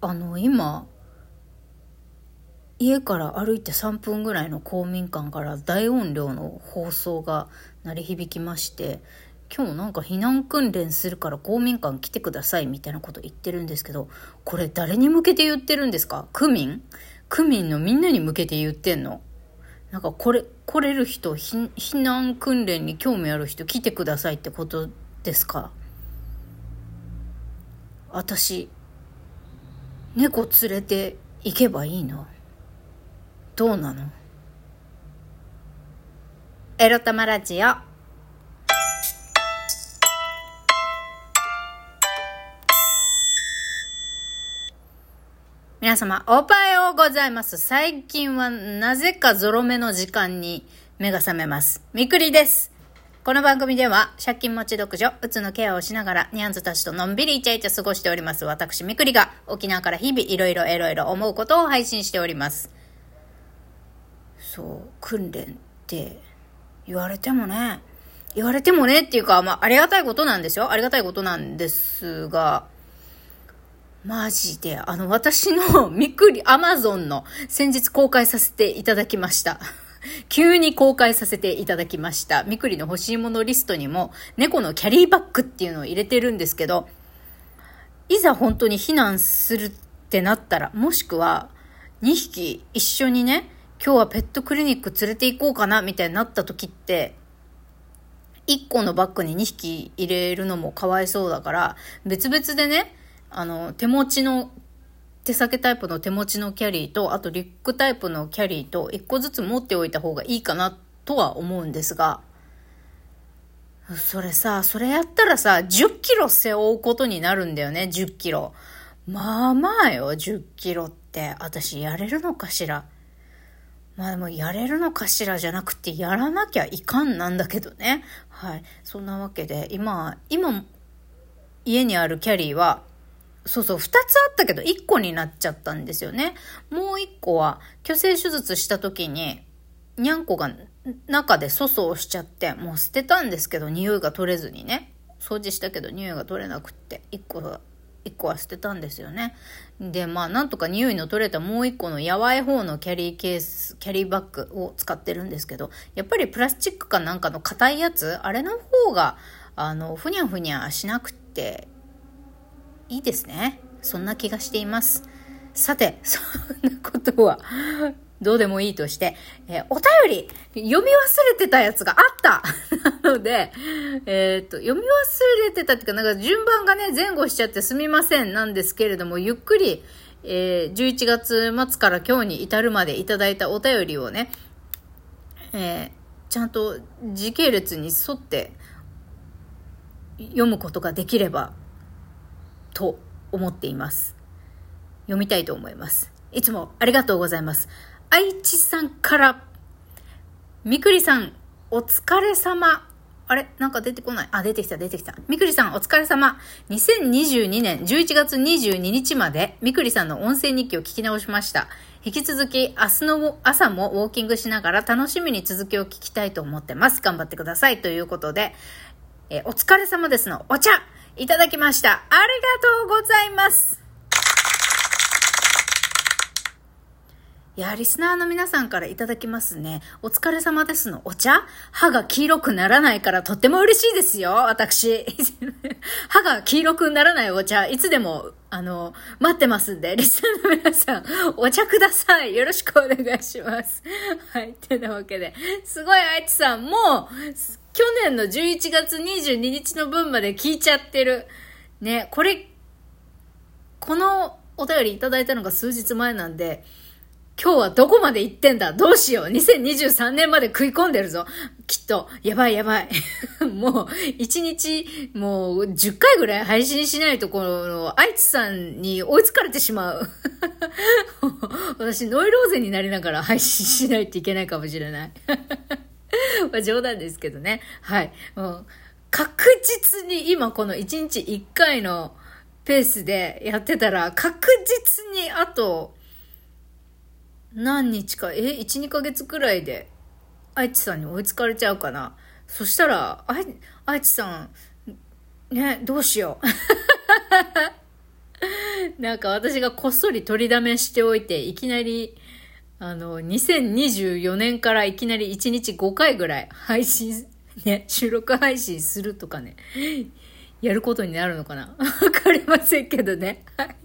あの、今、家から歩いて3分ぐらいの公民館から大音量の放送が鳴り響きまして、今日なんか避難訓練するから公民館来てくださいみたいなこと言ってるんですけど、これ誰に向けて言ってるんですか？区民？区民のみんなに向けて言ってんの？なんかこれ、来れる人、避難訓練に興味ある人来てくださいってことですか？私、猫連れて行けばいいの？どうなの？エロ玉ラジオ皆様、おはようございます。最近はなぜかゾロ目の時間に目が覚めます。みくりです。この番組では、借金持ち独女、うつのケアをしながら、ニャンズたちとのんびりイチャイチャ過ごしております。私、みくりが、沖縄から日々いろいろいろいろ思うことを配信しております。そう、訓練って言われてもね、言われてもねっていうか、まあ、ありがたいことなんですよ。ありがたいことなんですが、マジで、あの、私のみくり、アマゾンの先日公開させていただきました。急に公開させていただきました。みくりの欲しいものリストにも、猫のキャリーバッグっていうのを入れてるんですけど、いざ本当に避難するってなったら、もしくは、2匹一緒にね、今日はペットクリニック連れて行こうかな、みたいになった時って、1個のバッグに2匹入れるのもかわいそうだから、別々でね、あの、手持ちの、手提げタイプの手持ちのキャリーと、あとリュックタイプのキャリーと、一個ずつ持っておいた方がいいかなとは思うんですが、それさ、それやったらさ、10キロ背負うことになるんだよね、10キロ。まあまあよ、10キロって。私やれるのかしら。まあでもやれるのかしらじゃなくてやらなきゃいかんなんだけどね。はい。そんなわけで、今、今、家にあるキャリーは、そうそう、二つあったけど、一個になっちゃったんですよね。もう一個は、虚勢手術した時に、にゃんこが中で粗相しちゃって、もう捨てたんですけど、匂いが取れずにね。掃除したけど、匂いが取れなくって、一個は、一個は捨てたんですよね。で、まあ、なんとか匂いの取れたもう一個のやわい方のキャリーケース、キャリーバッグを使ってるんですけど、やっぱりプラスチックかなんかの硬いやつ、あれの方が、あの、ふにゃふにゃしなくて、いいですね。そんな気がしています。さて、そんなことは、どうでもいいとして、えー、お便り、読み忘れてたやつがあった なので、えー、っと、読み忘れてたっていうか、なんか順番がね、前後しちゃってすみませんなんですけれども、ゆっくり、えー、11月末から今日に至るまでいただいたお便りをね、えちゃんと時系列に沿って読むことができればと思っています。読みたいと思います。いつもありがとうございます。愛知さんから、みくりさん、お疲れ様。あれ？なんか出てこない。あ、出てきた、出てきた。みくりさん、お疲れ様。2022年11月22日まで、みくりさんの音声日記を聞き直しました。引き続き、明日の朝もウォーキングしながら楽しみに続きを聞きたいと思ってます。頑張ってください。ということで、えお疲れ様ですのお茶いただきました。ありがとうございます。いや、リスナーの皆さんからいただきますね。お疲れ様ですのお茶？歯が黄色くならないからとっても嬉しいですよ、私。歯が黄色くならないお茶、いつでも、あの、待ってますんで、リスナーの皆さん、お茶ください。よろしくお願いします。はい、てなわけで、すごい愛知さん、もう、去年の11月22日の分まで聞いちゃってる。ね、これ、このお便りいただいたのが数日前なんで、今日はどこまで行ってんだ？どうしよう !2023 年まで食い込んでるぞきっと、やばいやばい。もう、1日、もう、10回ぐらい配信しないと、この、愛知さんに追いつかれてしまう。私、ノイローゼになりながら配信しないといけないかもしれない。まあ冗談ですけどね。はい。もう確実に今この1日1回のペースでやってたら、確実にあと、何日か、え、1、2ヶ月くらいで、愛知さんに追いつかれちゃうかな。そしたら、あい、愛知さん、ね、どうしよう。なんか私がこっそり録りだめしておいて、いきなり、あの、2024年からいきなり1日5回ぐらい配信、ね、収録配信するとかね、やることになるのかな？わかりませんけどね。はい。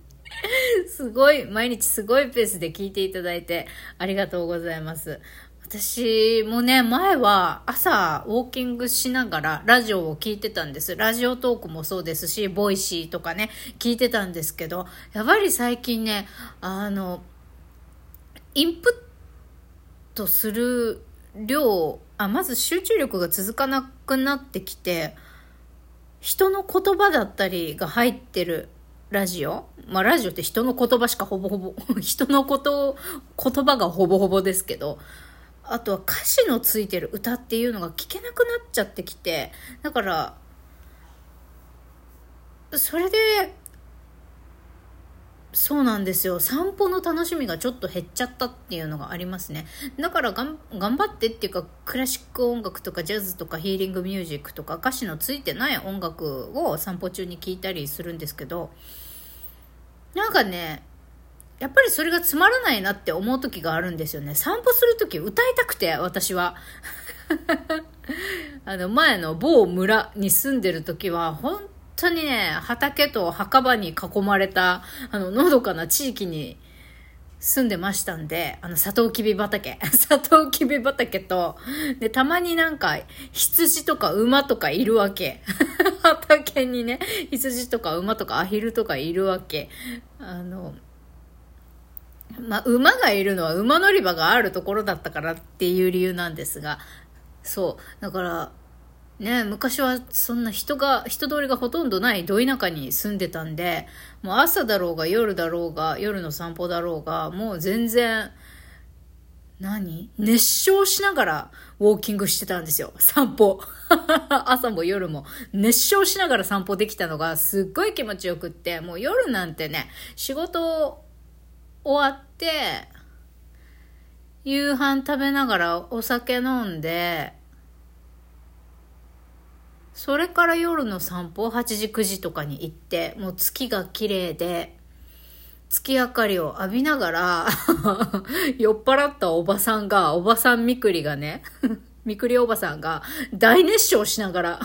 すごい、毎日すごいペースで聞いていただいてありがとうございます。私もね、前は朝ウォーキングしながらラジオを聞いてたんです。ラジオトークもそうですし、 Voicy とかね、聞いてたんですけど、やっぱり最近ね、あの、インプットする量、あ、まず集中力が続かなくなってきて、人の言葉だったりが入ってるラジオ。まあラジオって人の言葉しかほぼほぼ、人のこと、言葉がほぼほぼですけど、あとは歌詞のついてる歌っていうのが聞けなくなっちゃってきて、だから、それで、そうなんですよ。散歩の楽しみがちょっと減っちゃったっていうのがありますね。だから頑張ってっていうか、クラシック音楽とかジャズとかヒーリングミュージックとか歌詞のついてない音楽を散歩中に聴いたりするんですけど、なんかね、やっぱりそれがつまらないなって思う時があるんですよね。散歩する時歌いたくて、私は。あの、前の某村に住んでる時は、本当にね、畑と墓場に囲まれた、あの、のどかな地域に住んでましたんで、あの、サトウキビ畑。サトウキビ畑と、で、たまになんか、羊とか馬とかいるわけ。畑にね、羊とか馬とかアヒルとかいるわけ。あの、まあ、馬がいるのは馬乗り場があるところだったからっていう理由なんですが、そう。だから、ね、昔はそんな人が、人通りがほとんどないど田舎に住んでたんで、もう朝だろうが夜だろうが、夜の散歩だろうが、もう全然、何？熱唱しながらウォーキングしてたんですよ。散歩。朝も夜も熱唱しながら散歩できたのがすっごい気持ちよくって、もう夜なんてね、仕事終わって、夕飯食べながらお酒飲んで、それから夜の散歩を8時9時とかに行って、もう月が綺麗で、月明かりを浴びながら 酔っ払ったおばさんが、おばさんみくりがね、みくりおばさんが大熱唱しながら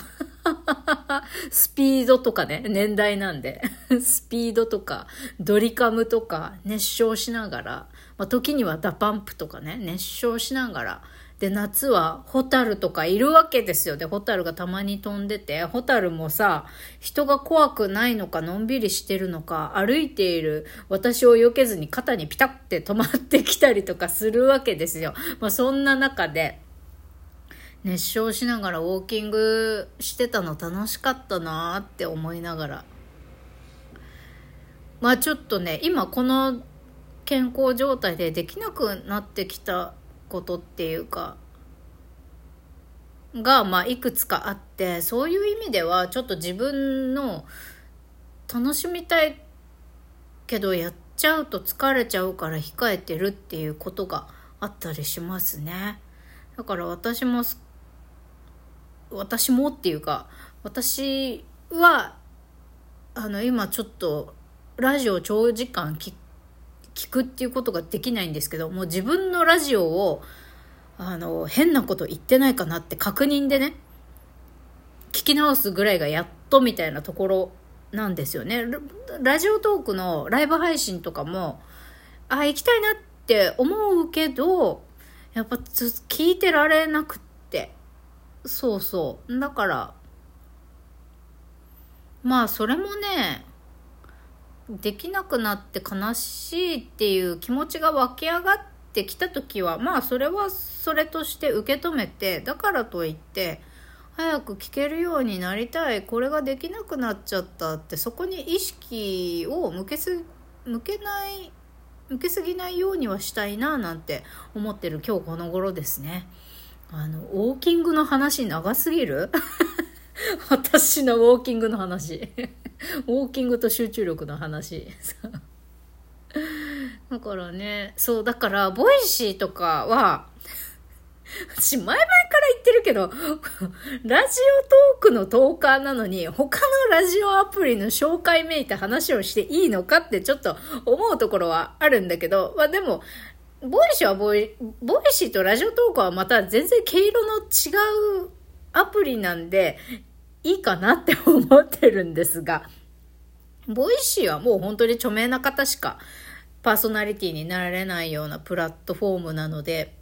スピードとかね、年代なんでスピードとか、ドリカムとか熱唱しながら、まあ、時には DA PUMP とかね、熱唱しながら、で、夏はホタルとかいるわけですよ。で、ホタルがたまに飛んでて、ホタルもさ、人が怖くないのか、のんびりしてるのか、歩いている私を避けずに肩にピタって止まってきたりとかするわけですよ。まあ、そんな中で、熱唱しながらウォーキングしてたの楽しかったなって思いながらまあちょっとね今この健康状態でできなくなってきたことっていうかがまあいくつかあってそういう意味ではちょっと自分の楽しみたいけどやっちゃうと疲れちゃうから控えてるっていうことがあったりしますね。だから私も私もっていうか私はあの今ちょっとラジオ長時間聞く聞くっていうことができないんですけどもう自分のラジオをあの変なこと言ってないかなって確認でね聞き直すぐらいがやっとみたいなところなんですよねラジオトークのライブ配信とかもあ行きたいなって思うけどやっぱ聞いてられなくってそうそう。だから、まあそれもね、できなくなって悲しいっていう気持ちが湧き上がってきた時は、まあそれはそれとして受け止めて、だからといって、早く聞けるようになりたい、これができなくなっちゃったって、そこに意識を向けす、向けない、向けすぎないようにはしたいななんて思ってる今日この頃ですね。あの、ウォーキングの話長すぎる？私のウォーキングの話。ウォーキングと集中力の話。だからね、そう、だから、 Voicy とかは、私、前々から言ってるけど、ラジオトークのトーカーなのに、他のラジオアプリの紹介めいた話をしていいのかってちょっと思うところはあるんだけど、まあでも、 Voicy はボイ、 Voicy とラジオトークはまた全然毛色の違うアプリなんで、いいかなって思ってるんですが、 Voicy はもう本当に著名な方しかパーソナリティになられないようなプラットフォームなので、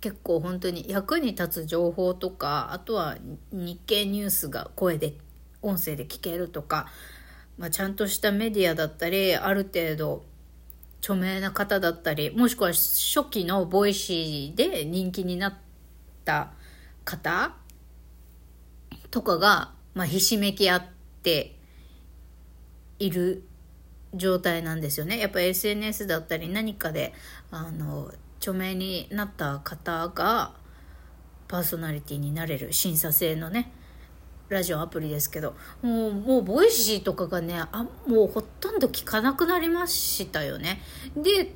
結構本当に役に立つ情報とかあとは日経ニュースが声で音声で聞けるとか、まあ、ちゃんとしたメディアだったりある程度著名な方だったりもしくは初期の Voicy で人気になった方とかが、まあ、ひしめき合っている状態なんですよね。やっぱ SNS だったり何かであの著名になった方がパーソナリティになれる審査制のねラジオアプリですけどもうもう Voicyとかがねあもうほとんど聞かなくなりましたよねで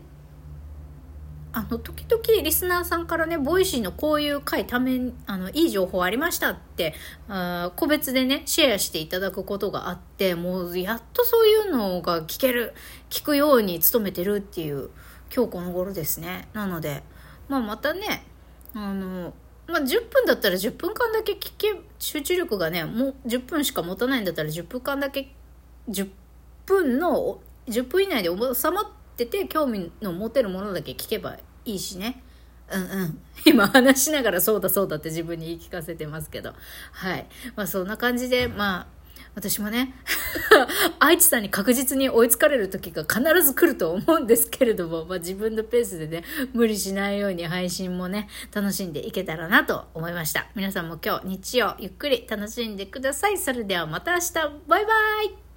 あの時々リスナーさんからね Voicyのこういう回ためあのいい情報ありましたってあ個別でねシェアしていただくことがあってもうやっとそういうのが聞ける聞くように努めてるっていう今日この頃ですね。なので、まあ、またねあの、まあ、10分だったら10分間だけ聞け集中力がねもう10分しか持たないんだったら10分間だけ10分の10分以内で収まってってて興味の持てるものだけ聞けばいいしねうんうん。今話しながらそうだそうだって自分に言い聞かせてますけど。はい。まあそんな感じで、まあ、私もね、愛知さんに確実に追いつかれる時が必ず来ると思うんですけれども、まあ、自分のペースでね、無理しないように配信もね、楽しんでいけたらなと思いました。皆さんも今日日曜ゆっくり楽しんでください。それではまた明日、バイバイ